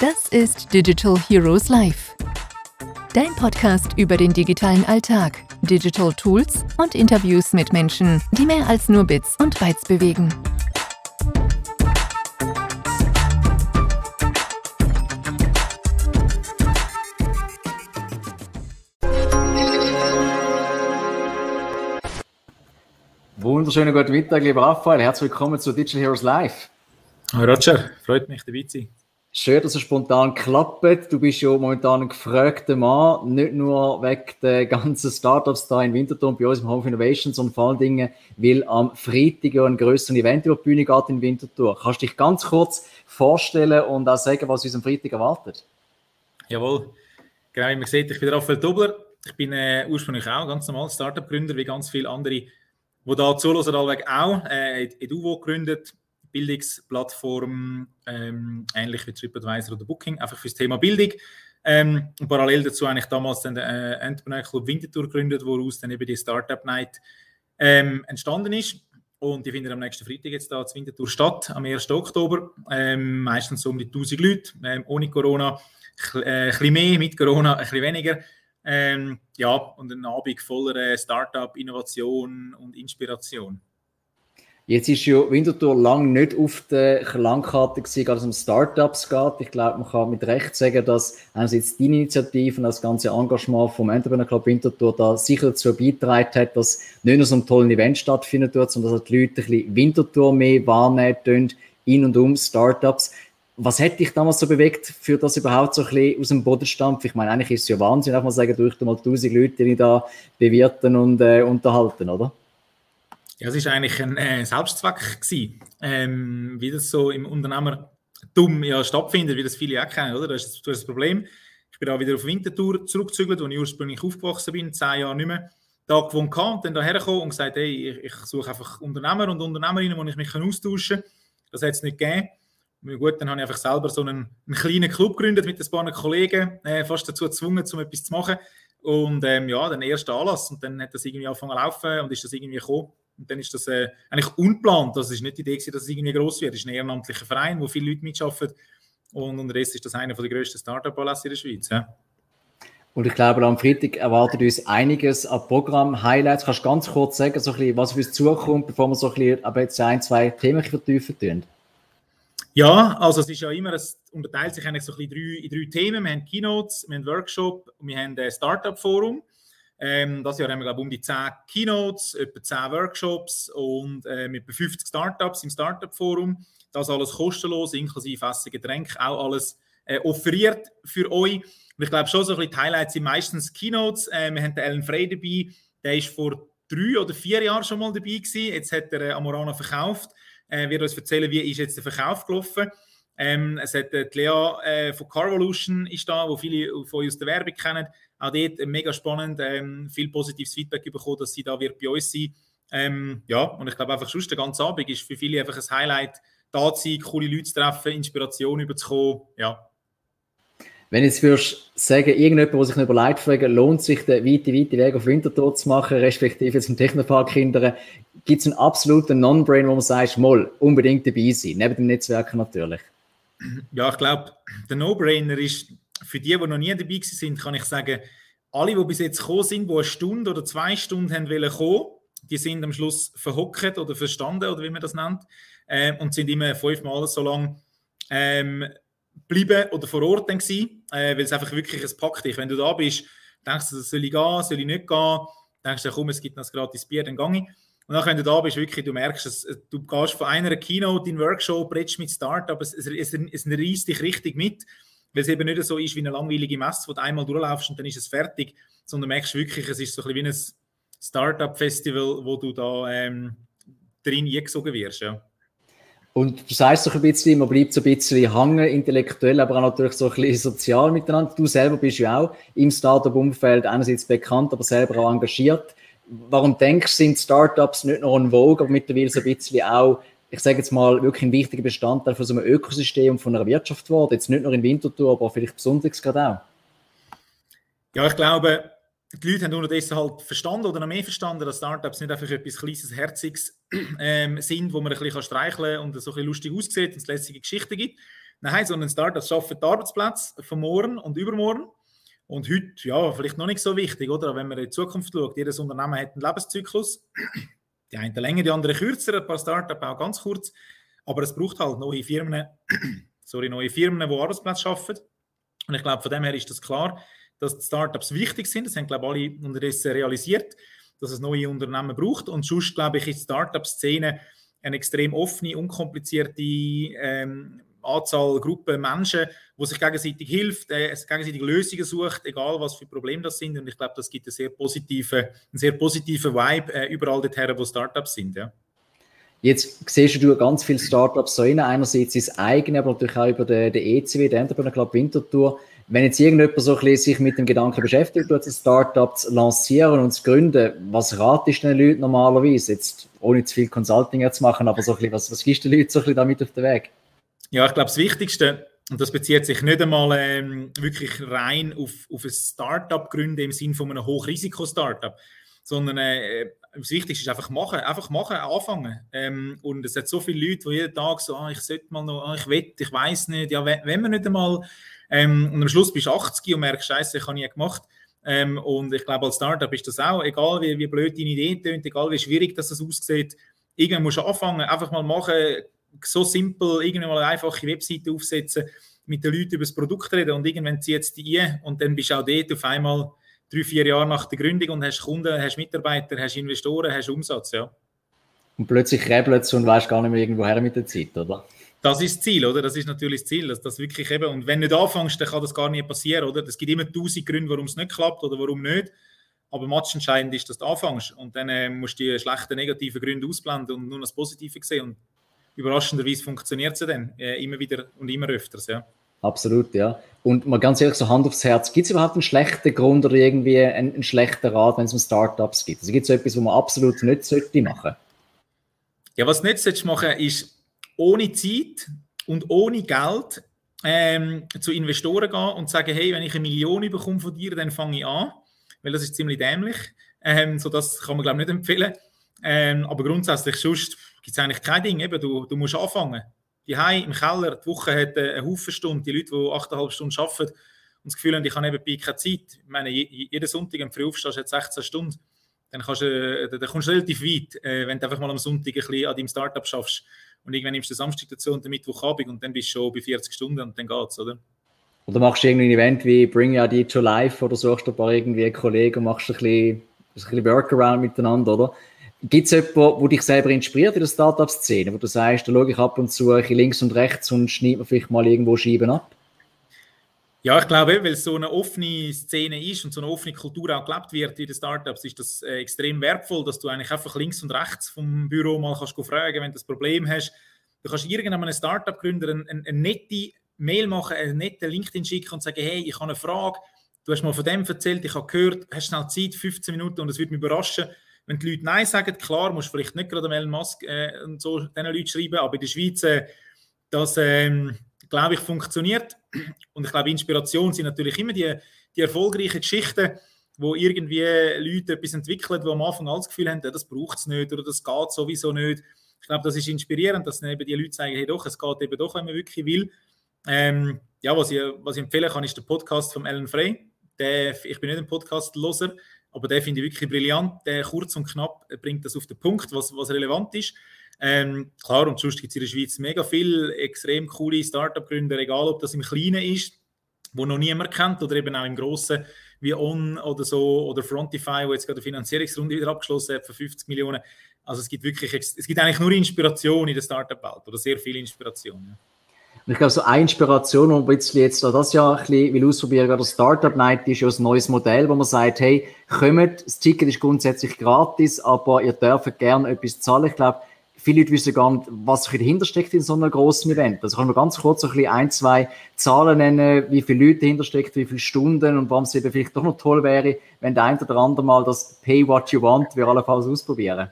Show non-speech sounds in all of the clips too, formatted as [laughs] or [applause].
Das ist Digital Heroes Live. Dein Podcast über den digitalen Alltag, Digital Tools und Interviews mit Menschen, die mehr als nur Bits und Bytes bewegen. Wunderschönen guten Mittag, lieber Raphael. Herzlich willkommen zu Digital Heroes Live. Hi Roger, freut mich dabei zu sein. Schön, dass es spontan klappt. Du bist ja momentan ein gefragter Mann, nicht nur wegen der ganzen Startups da in Winterthur bei uns im Home of Innovation, sondern vor allen Dingen, weil am Freitag ja ein größeres Event über die Bühne geht in Winterthur. Kannst du dich ganz kurz vorstellen und auch sagen, was uns am Freitag erwartet? Jawohl, genau wie man sieht, ich bin Raphael Dobler. Ich bin äh, ursprünglich auch ganz normal Startup-Gründer, wie ganz viele andere, die da zuhören, allweg auch. Äh, Eduvo gegründet, Bildungsplattform, ähm, ähnlich wie TripAdvisor oder Booking, einfach fürs Thema Bildung. Ähm, und parallel dazu eigentlich damals den äh, Entrepreneur Club Winterthur gegründet, woraus dann eben die Startup Night ähm, entstanden ist. Und die findet am nächsten Freitag jetzt da in Winterthur statt, am 1. Oktober. Ähm, meistens so um die 1000 Leute, ähm, ohne Corona. Äh, ein bisschen mehr, mit Corona ein bisschen weniger. Ähm, ja, und ein Abend voller äh, Startup, Innovation und Inspiration. Jetzt ist ja Winterthur lange nicht auf der Langkarte gewesen, als es um Startups geht. Ich glaube, man kann mit Recht sagen, dass einerseits die Initiative und das ganze Engagement vom Entrepreneur Club Winterthur da sicher dazu beigetragen hat, dass nicht nur so ein tolles Event stattfindet sondern dass die Leute ein bisschen Winterthur mehr wahrnehmen in und um Startups. Was hat dich damals so bewegt, für das überhaupt so ein bisschen aus dem Boden stampfen? Ich meine, eigentlich ist es ja Wahnsinn, auch mal sagen, durch mal tausend Leute, die da bewirten und äh, unterhalten, oder? Ja, es war eigentlich ein äh, Selbstzweck gewesen, ähm, wie das so im Unternehmertum ja stattfindet, wie das viele auch kennen, oder? Das ist, das, das Problem. Ich bin da wieder auf Winterthur zurückgezügelt, wo ich ursprünglich aufgewachsen bin, zehn Jahre nicht mehr da gewohnt habe und dann daher gekommen und gesagt, hey, ich, ich, suche einfach Unternehmer und Unternehmerinnen, wo ich mich austauschen kann. Das hat es nicht gegeben. Gut, dann habe ich einfach selber so einen, einen kleinen Club gegründet mit ein paar Kollegen, äh, fast dazu gezwungen, um etwas zu machen. Und ähm, ja, den ersten Anlass und dann hat das irgendwie angefangen zu laufen und ist das irgendwie gekommen. Und dann ist das äh, eigentlich unplant. Das ist nicht die Idee, dass es irgendwie groß wird. Es ist ein ehrenamtlicher Verein, wo viele Leute mitarbeiten. Und unterdessen ist das einer der grössten Startup-Anlässe in der Schweiz. Ja. Und ich glaube, am Freitag erwartet uns einiges an Programm-Highlights. Kannst du ganz kurz sagen, so ein bisschen, was auf uns zukommt, bevor wir so ein bisschen ein, zwei Themen vertiefen tun? Ja, also es ist ja immer, es unterteilt sich eigentlich so ein bisschen in drei, Themen. Wir haben Keynotes, wir haben Workshop und wir haben ein Startup-Forum. Ähm, das Jahr haben wir, glaube ich, um die 10 Keynotes, etwa 10 Workshops und äh, mit 50 Startups im Startup-Forum. Das alles kostenlos, inklusive Essen, Getränke, auch alles äh, offeriert für euch. Und ich glaube schon, so ein bisschen die Highlights sind meistens Keynotes. Äh, wir haben den Ellen Frey dabei, der ist vor drei oder vier Jahren schon mal dabei gewesen. Jetzt hat er äh, Amorana verkauft. Er wird uns erzählen, wie ist jetzt der Verkauf gelaufen. Ähm, es hat äh, die Lea äh, von Carvolution ist da, wo viele von euch aus der Werbung kennen auch dort äh, mega spannend, ähm, viel positives Feedback bekommen, dass sie da wird bei uns sein. Ähm, ja, und ich glaube einfach, sonst der ganze Abend ist für viele einfach ein Highlight, da zu sein, coole Leute zu treffen, Inspiration überzukommen, ja. Wenn jetzt würdest sagen, irgendjemand, der sich noch überlegt, fragen, lohnt sich der weite, weite Weg auf Winterthur zu machen, respektive zum Technopark hindern, gibt es einen absoluten Non-Brain, wo man sagt, mal, unbedingt dabei sein, neben dem Netzwerken natürlich? Ja, ich glaube, der No-Brainer ist, für die, die noch nie dabei sind, kann ich sagen, alle, die bis jetzt gekommen sind, die eine Stunde oder zwei Stunden haben wollen kommen, die sind am Schluss verhockt oder verstanden, oder wie man das nennt, äh, und sind immer fünfmal so lang ähm, bleiben oder vor Ort dann gewesen, äh, weil es einfach wirklich ein packt dich. Wenn du da bist, denkst du, soll ich gehen, soll ich nicht gehen, denkst du, komm, es gibt noch ein gratis Bier, dann gehe ich. Und dann, wenn du da bist, wirklich, du merkst, dass, du gehst von einer Keynote in Workshop, redest mit Startup, es, es, es, es reißt dich richtig mit weil es eben nicht so ist wie eine langweilige Messe, wo du einmal durchlaufst und dann ist es fertig, sondern merkst wirklich, es ist so ein bisschen wie ein Startup-Festival, wo du da ähm, drin eingesogen wirst. Ja. Und du sagst doch ein bisschen, man bleibt so ein bisschen hängen, intellektuell, aber auch natürlich so ein bisschen sozial miteinander. Du selber bist ja auch im Startup-Umfeld einerseits bekannt, aber selber auch engagiert. Warum denkst du, sind Startups nicht nur en vogue, aber mittlerweile so ein bisschen auch ich sage jetzt mal, wirklich ein wichtiger Bestandteil von so einem Ökosystem und von einer Wirtschaft geworden. Jetzt nicht nur in Winterthur, aber vielleicht besonders gerade auch. Ja, ich glaube, die Leute haben unterdessen halt verstanden oder noch mehr verstanden, dass Startups nicht einfach etwas Kleines, Herziges ähm, sind, wo man ein bisschen streicheln kann und so ein bisschen lustig aussieht und es lässige Geschichten gibt. Nein, sondern Startups schaffen die Arbeitsplätze von morgen und übermorgen. Und heute, ja, vielleicht noch nicht so wichtig, oder? Wenn man in die Zukunft schaut, jedes Unternehmen hat einen Lebenszyklus. Die einen länger, die anderen kürzer, ein paar Startups auch ganz kurz. Aber es braucht halt neue Firmen, [clears throat] sorry, neue Firmen, die Arbeitsplätze schaffen. Und ich glaube, von dem her ist das klar dass die Startups wichtig sind. Das haben, glaube ich, alle unterdessen realisiert, dass es neue Unternehmen braucht. Und sonst, glaube ich, ist die Startup-Szene eine extrem offene, unkomplizierte ähm, Anzahl Gruppen Menschen, die sich gegenseitig hilft, äh, gegenseitig Lösungen sucht, egal was für Probleme das sind. Und ich glaube, das gibt einen sehr positiven, einen sehr positiven Vibe äh, überall dorthin, wo Startups sind. Ja. Jetzt siehst du ganz viele Startups so rein. Einerseits das eigene, aber natürlich auch über den, ECW, den Entrepreneur Club Winterthur. Wenn jetzt irgendjemand so ein bisschen sich mit dem Gedanken beschäftigt, ein Startup zu lancieren und zu gründen, was ratest du den Leuten normalerweise? Jetzt ohne zu viel Consulting zu machen, aber so ein bisschen, was, was gibst du den Leuten so ein bisschen damit auf den Weg? Ja, ich glaube, das Wichtigste, und das bezieht sich nicht einmal ähm, wirklich rein auf, auf ein Startup gründen im Sinne von einem Hochrisiko-Startup, sondern äh, das Wichtigste ist einfach machen, einfach machen, anfangen. Ähm, und es hat so viele Leute, die jeden Tag so, ah, ich sollte mal noch, ah, ich will, ich weiß nicht, ja, wenn, wenn man nicht einmal ähm, und am Schluss bist du 80 und merkst, Scheiße, ich habe nie gemacht. Ähm, und ich glaube, als Startup ist das auch, egal wie, wie blöd deine Idee tönt, egal wie schwierig das aussieht, irgendwann musst du anfangen, einfach mal machen, so simpel, irgendwann mal eine einfache Webseite aufsetzen, mit den Leuten über das Produkt reden und irgendwann zieht es dich ein und dann bist du auch dort auf einmal drei, vier Jahre nach der Gründung und hast Kunden, hast Mitarbeiter, hast Investoren, hast Umsatz, ja. Und plötzlich rebelt und weißt gar nicht mehr irgendwo her mit der Zeit, oder? Das ist das Ziel, oder? Das ist natürlich das Ziel, dass das wirklich eben, und wenn du nicht anfängst, dann kann das gar nicht passieren, oder? Es gibt immer tausend Gründe, warum es nicht klappt oder warum nicht. Aber entscheidend ist, dass du anfängst und dann äh, musst du die schlechten, negativen Gründe ausblenden und nur das Positive sehen. Und überraschenderweise funktioniert es dann äh, immer wieder und immer öfters, ja. Absolut, ja. Und mal ganz ehrlich, so Hand aufs Herz, gibt es überhaupt einen schlechten Grund oder irgendwie einen, einen schlechten Rat, wenn es um Startups geht? Also gibt es so etwas, wo man absolut nicht sollte machen? Ja, was du nicht solltest machen, ist ohne Zeit und ohne Geld ähm, zu Investoren gehen und sagen, hey, wenn ich eine Million bekomme von dir, dann fange ich an, weil das ist ziemlich dämlich. Ähm, so das kann man, glaube ich, nicht empfehlen. Ähm, aber grundsätzlich sonst gibt es eigentlich kein Ding. Eben, du, du musst anfangen. Die im Keller, die Woche hat einen Haufen Stunden, die Leute, die 8,5 Stunden arbeiten und das Gefühl haben, ich habe nebenbei keine Zeit. Ich meine, jeden Sonntag, wenn du früh aufstehst, hat 16 Stunden. Dann, kannst äh, dann kommst du relativ weit, äh, wenn du einfach mal am Sonntag ein bisschen an deinem Startup schaffst und irgendwann nimmst du den Samstag dazu und den Mittwochabend und dann bist du schon bei 40 Stunden und dann geht's, oder? Oder machst du ein Event wie Bring Your Idea to Life oder suchst du ein paar irgendwie Kollegen und machst ein bisschen, ein bisschen Workaround miteinander, oder? Gibt es jemanden, der dich selber inspiriert in der Startup-Szene, wo du sagst, da schaue ich ab und zu links und rechts und schneide mir vielleicht mal irgendwo Scheiben ab? Ja, ich glaube, weil es so eine offene Szene ist und so eine offene Kultur auch gelebt wird in den Startups, ist das äh, extrem wertvoll, dass du eigentlich einfach links und rechts vom Büro mal kannst fragen, wenn du das Problem hast. Du kannst irgendeinem Startup-Gründer eine, eine, eine nette Mail machen, einen netten LinkedIn schicken und sagen, hey, ich habe eine Frage, du hast mal von dem erzählt, ich habe gehört, hast schnell Zeit, 15 Minuten und es würde mich überraschen, wenn die Leute Nein sagen, klar, musst du vielleicht nicht gerade Elon Musk äh, und so diesen Leuten schreiben, aber in der Schweiz, äh, das, ähm, glaube ich, funktioniert. Und ich glaube, Inspiration sind natürlich immer die, die erfolgreichen Geschichten, wo irgendwie Leute etwas entwickeln, die am Anfang alles Gefühl haben, das braucht es nicht oder das geht sowieso nicht. Ich glaube, das ist inspirierend, dass eben die Leute sagen, hey doch, es geht eben doch, wenn man wirklich will. Ähm, ja, was ich, was ich empfehlen kann, ist der Podcast von Ellen Frey. Der, ich bin nicht ein Podcast-Loser, aber der finde ich wirklich brillant. Der kurz und knapp bringt das auf den Punkt, was, was relevant ist. Ähm, klar, und sonst gibt es in der Schweiz mega viele extrem coole Startup-Gründer, egal ob das im Kleinen ist, wo noch niemand kennt, oder eben auch im Großen, wie On oder so, oder Frontify, wo jetzt gerade eine Finanzierungsrunde wieder abgeschlossen hat für 50 Millionen. Also es gibt wirklich, es gibt eigentlich nur Inspiration in der Startup-Welt, oder sehr viel Inspiration. Ja. Und ich glaube, so eine Inspiration, die wir jetzt das Jahr ein bisschen ausprobieren will, der Startup Night ist ja ein neues Modell, wo man sagt, hey, kommt, das Ticket ist grundsätzlich gratis, aber ihr dürft gerne etwas zahlen. Ich glaube, viele Leute wissen gar nicht, was dahinter steckt in so einem großen Event. Also kann man ganz kurz ein, ein, zwei Zahlen nennen, wie viele Leute dahinter steckt, wie viele Stunden und warum es eben vielleicht doch noch toll wäre, wenn der ein oder andere mal das Pay What You Want wir allenfalls ausprobieren.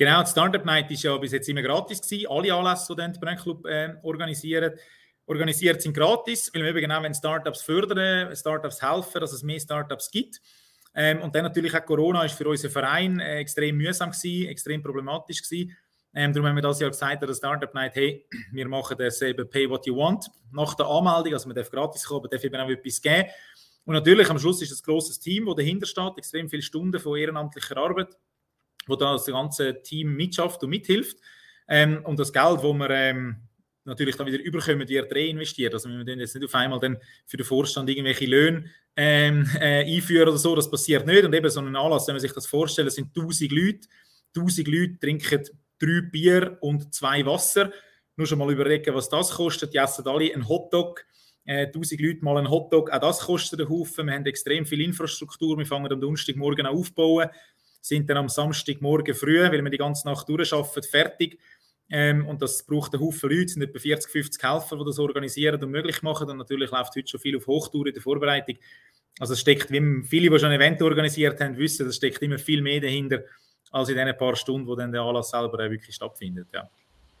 Genau, die Startup Night ist ja bis jetzt immer gratis gewesen. Alle Anlässe, die den Brand Club äh, organisieren, organisiert sind gratis, weil wir eben genau wenn Startups fördern, Startups helfen, dass es mehr Startups gibt. Ähm, und dann natürlich auch Corona ist für unseren Verein äh, extrem mühsam gewesen, extrem problematisch gewesen. Ähm, darum haben wir das Jahr gesagt der Startup Night, hey, [clears throat] wir machen das eben Pay What You Want nach der Anmeldung, also man darf gratis kommen, aber darf eben auch etwas geben. Und natürlich am Schluss ist es ein grosses Team, das dahinter steht, extrem viele Stunden von ehrenamtlicher Arbeit, wo da das ganze Team mitschafft und mithilft. Ähm, und das Geld, das wir ähm, natürlich dann wieder überkommen, wird reinvestiert. Also wir jetzt nicht auf einmal dann für den Vorstand irgendwelche Löhne ähm, [laughs] äh, einführen oder so, das passiert nicht. Und eben so ein Anlass, wenn man sich das vorstellt, sind 1000 Leute, 1000 Leute trinken drei Bier und zwei Wasser. Nur schon mal überlegen, was das kostet. Die essen alle einen Hotdog. Äh, 1000 Leute mal einen Hotdog, auch das kostet einen Haufen. Wir haben extrem viel Infrastruktur. Wir fangen am Donnerstagmorgen an aufbauen, sind dann am Samstagmorgen früh, weil wir die ganze Nacht durcharbeiten, fertig. Ähm, und das braucht einen Haufen Leute, es sind etwa 40, 50 Helfer, die das organisieren und möglich machen. Und natürlich läuft heute schon viel auf Hochtour in der Vorbereitung. Also es steckt, wie viele, die schon ein Event organisiert haben, wissen, es steckt immer viel mehr dahinter, als in den paar Stunden, wo dann der Anlass selber wirklich stattfindet. Ja.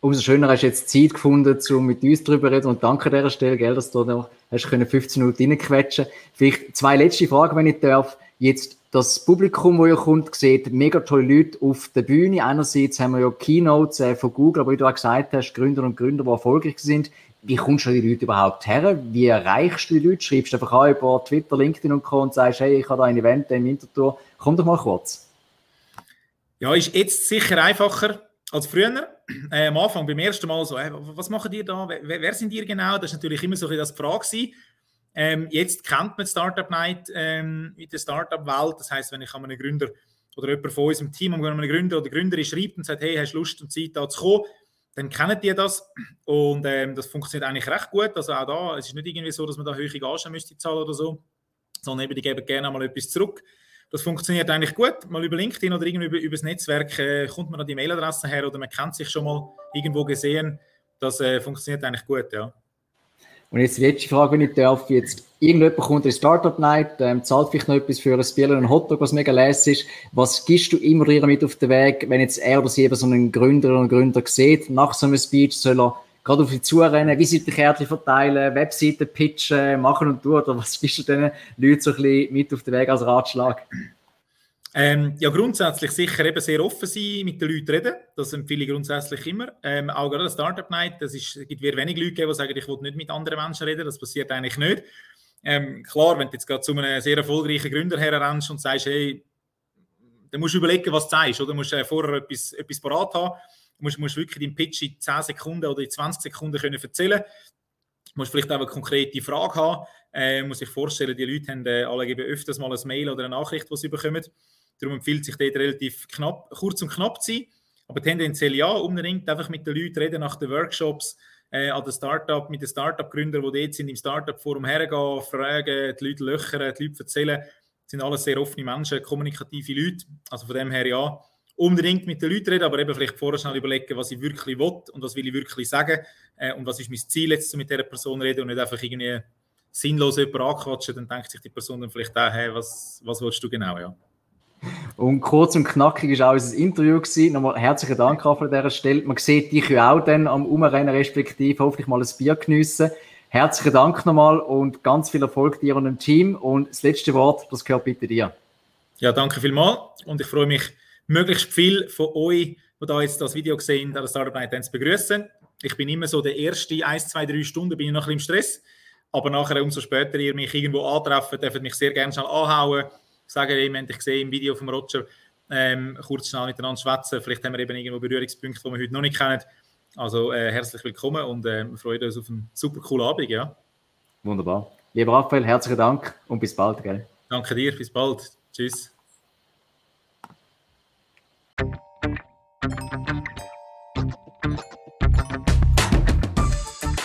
Umso schöner hast du jetzt Zeit gefunden, um mit uns darüber zu reden und danke an dieser Stelle, gell, dass du noch hast 15 Minuten reinquetschen Vielleicht zwei letzte Fragen, wenn ich darf. Jetzt das Publikum, das hier kommt, sieht mega tolle Leute auf der Bühne. Einerseits haben wir ja Keynotes äh, von Google, aber wie du auch gesagt hast, Gründer und Gründer, die erfolgreich sind. Wie kommst du die Leute überhaupt her? Wie erreichst du die Leute? Schreibst du einfach an über Twitter, LinkedIn und Co. und sagst, hey, ich habe da ein Event im Winterthur. Komm doch mal kurz. Ja, ist jetzt sicher einfacher als früher. Äh, am Anfang, beim ersten Mal so, äh, was machen die da? Wer, wer, sind die genau? Das ist natürlich immer so ein bisschen das Frage Ähm, jetzt kennt man Startup Night ähm, in der Startup-Welt. Das heißt, wenn ich an einen Gründer oder jemand von unserem Team, an einen Gründer oder Gründerin schreibt und sagt, hey, hast du Lust und Zeit da zu kommen, dann kennen die das und ähm, das funktioniert eigentlich recht gut. Also auch da, es ist nicht irgendwie so, dass man da höhere Gagen müsste zahlen oder so, sondern eben die geben gerne mal etwas zurück. Das funktioniert eigentlich gut. Mal über LinkedIn oder irgendwie über, über das Netzwerk äh, kommt man an die Mailadresse her oder man kennt sich schon mal irgendwo gesehen. Das äh, funktioniert eigentlich gut, ja. Und jetzt die letzte Frage, wenn ich darf. Jetzt irgendjemand kommt in Startup Night, ähm, zahlt vielleicht noch etwas für ein Bier und ein Hotdog, was mega lässig ist. Was gibst du immer ihr mit auf den Weg, wenn jetzt er oder sie eben so einen Gründer oder einen Gründer sieht, nach so einem Speech soll er gerade auf die zurennen, Visitenkärtchen verteilen, Webseiten pitchen, machen und tun? Oder was bist du diesen Leuten so ein bisschen mit auf den Weg als Ratschlag? Ähm, ja, grundsätzlich sicher eben sehr offen sein, mit den Leuten reden. Das empfehle ich grundsätzlich immer. Ähm, auch gerade Startup Night, es gibt wieder wenig Leute, die sagen, ich will nicht mit anderen Menschen reden. Das passiert eigentlich nicht. Ähm, klar, wenn du jetzt gerade zu einem sehr erfolgreichen Gründer herrennst und sagst, hey, dann musst du überlegen, was du sagst. Oder musst du äh, vorher etwas, etwas parat haben musst, musst wirklich deinen Pitch in 10 Sekunden oder in 20 Sekunden können erzählen Du musst vielleicht auch eine konkrete Frage haben. Äh, muss sich vorstellen, die Leute haben äh, alle öfters mal ein Mail oder eine Nachricht, die sie bekommen. Darum empfiehlt sich dort relativ knapp, kurz und knapp zu sein. Aber tendenziell ja, unbedingt einfach mit den Leuten reden nach den Workshops, äh, an den Startup, mit den Startup-Gründern, die dort sind, im Startup-Forum hergehen, fragen, die Leute löchern, die Leute erzählen. Das sind alles sehr offene Menschen, kommunikative Leute. Also von dem her ja, unbedingt mit den Leuten reden, aber eben vielleicht vorher schnell überlegen, was ich wirklich will und was will ich wirklich sagen äh, und was ist mein Ziel jetzt mit dieser Person reden und nicht einfach irgendwie sinnlos jemanden anquatschen, dann denkt sich die Person dann vielleicht auch, hey, was, was willst du genau, ja. Und kurz und knackig war auch unser Interview. Gewesen. Nochmal herzlichen Dank an dieser Stelle. Man sieht dich ja auch dann am Umrennen, respektive hoffentlich mal ein Bier geniessen. Herzlichen Dank nochmal und ganz viel Erfolg dir und dem Team. Und das letzte Wort, das gehört bitte dir. Ja, danke vielmals und ich freue mich, möglichst viel von euch, die da jetzt das Video sehen, an der Startup Night zu begrüßen. Ich bin immer so der erste 1, 2, 3 Stunden bin ich noch ein bisschen im Stress. Aber nachher, umso später ihr mich irgendwo antreffen, dürft mich sehr gerne schnell anhauen. Sagen, ihr habt ich gesehen im Video von Roger, ähm, kurz schnell miteinander schwätzen. Vielleicht haben wir eben irgendwo Berührungspunkte, die wir heute noch nicht kennen. Also äh, herzlich willkommen und äh, wir freuen uns auf einen super coolen Abend. Ja. Wunderbar. Lieber Raphael, herzlichen Dank und bis bald. Gell? Danke dir, bis bald. Tschüss.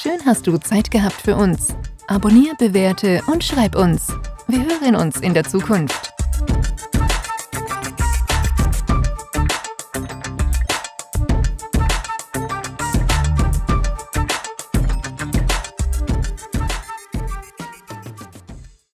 Schön hast du Zeit gehabt für uns. Abonnier, bewerte und schreib uns. Wir hören uns in der Zukunft.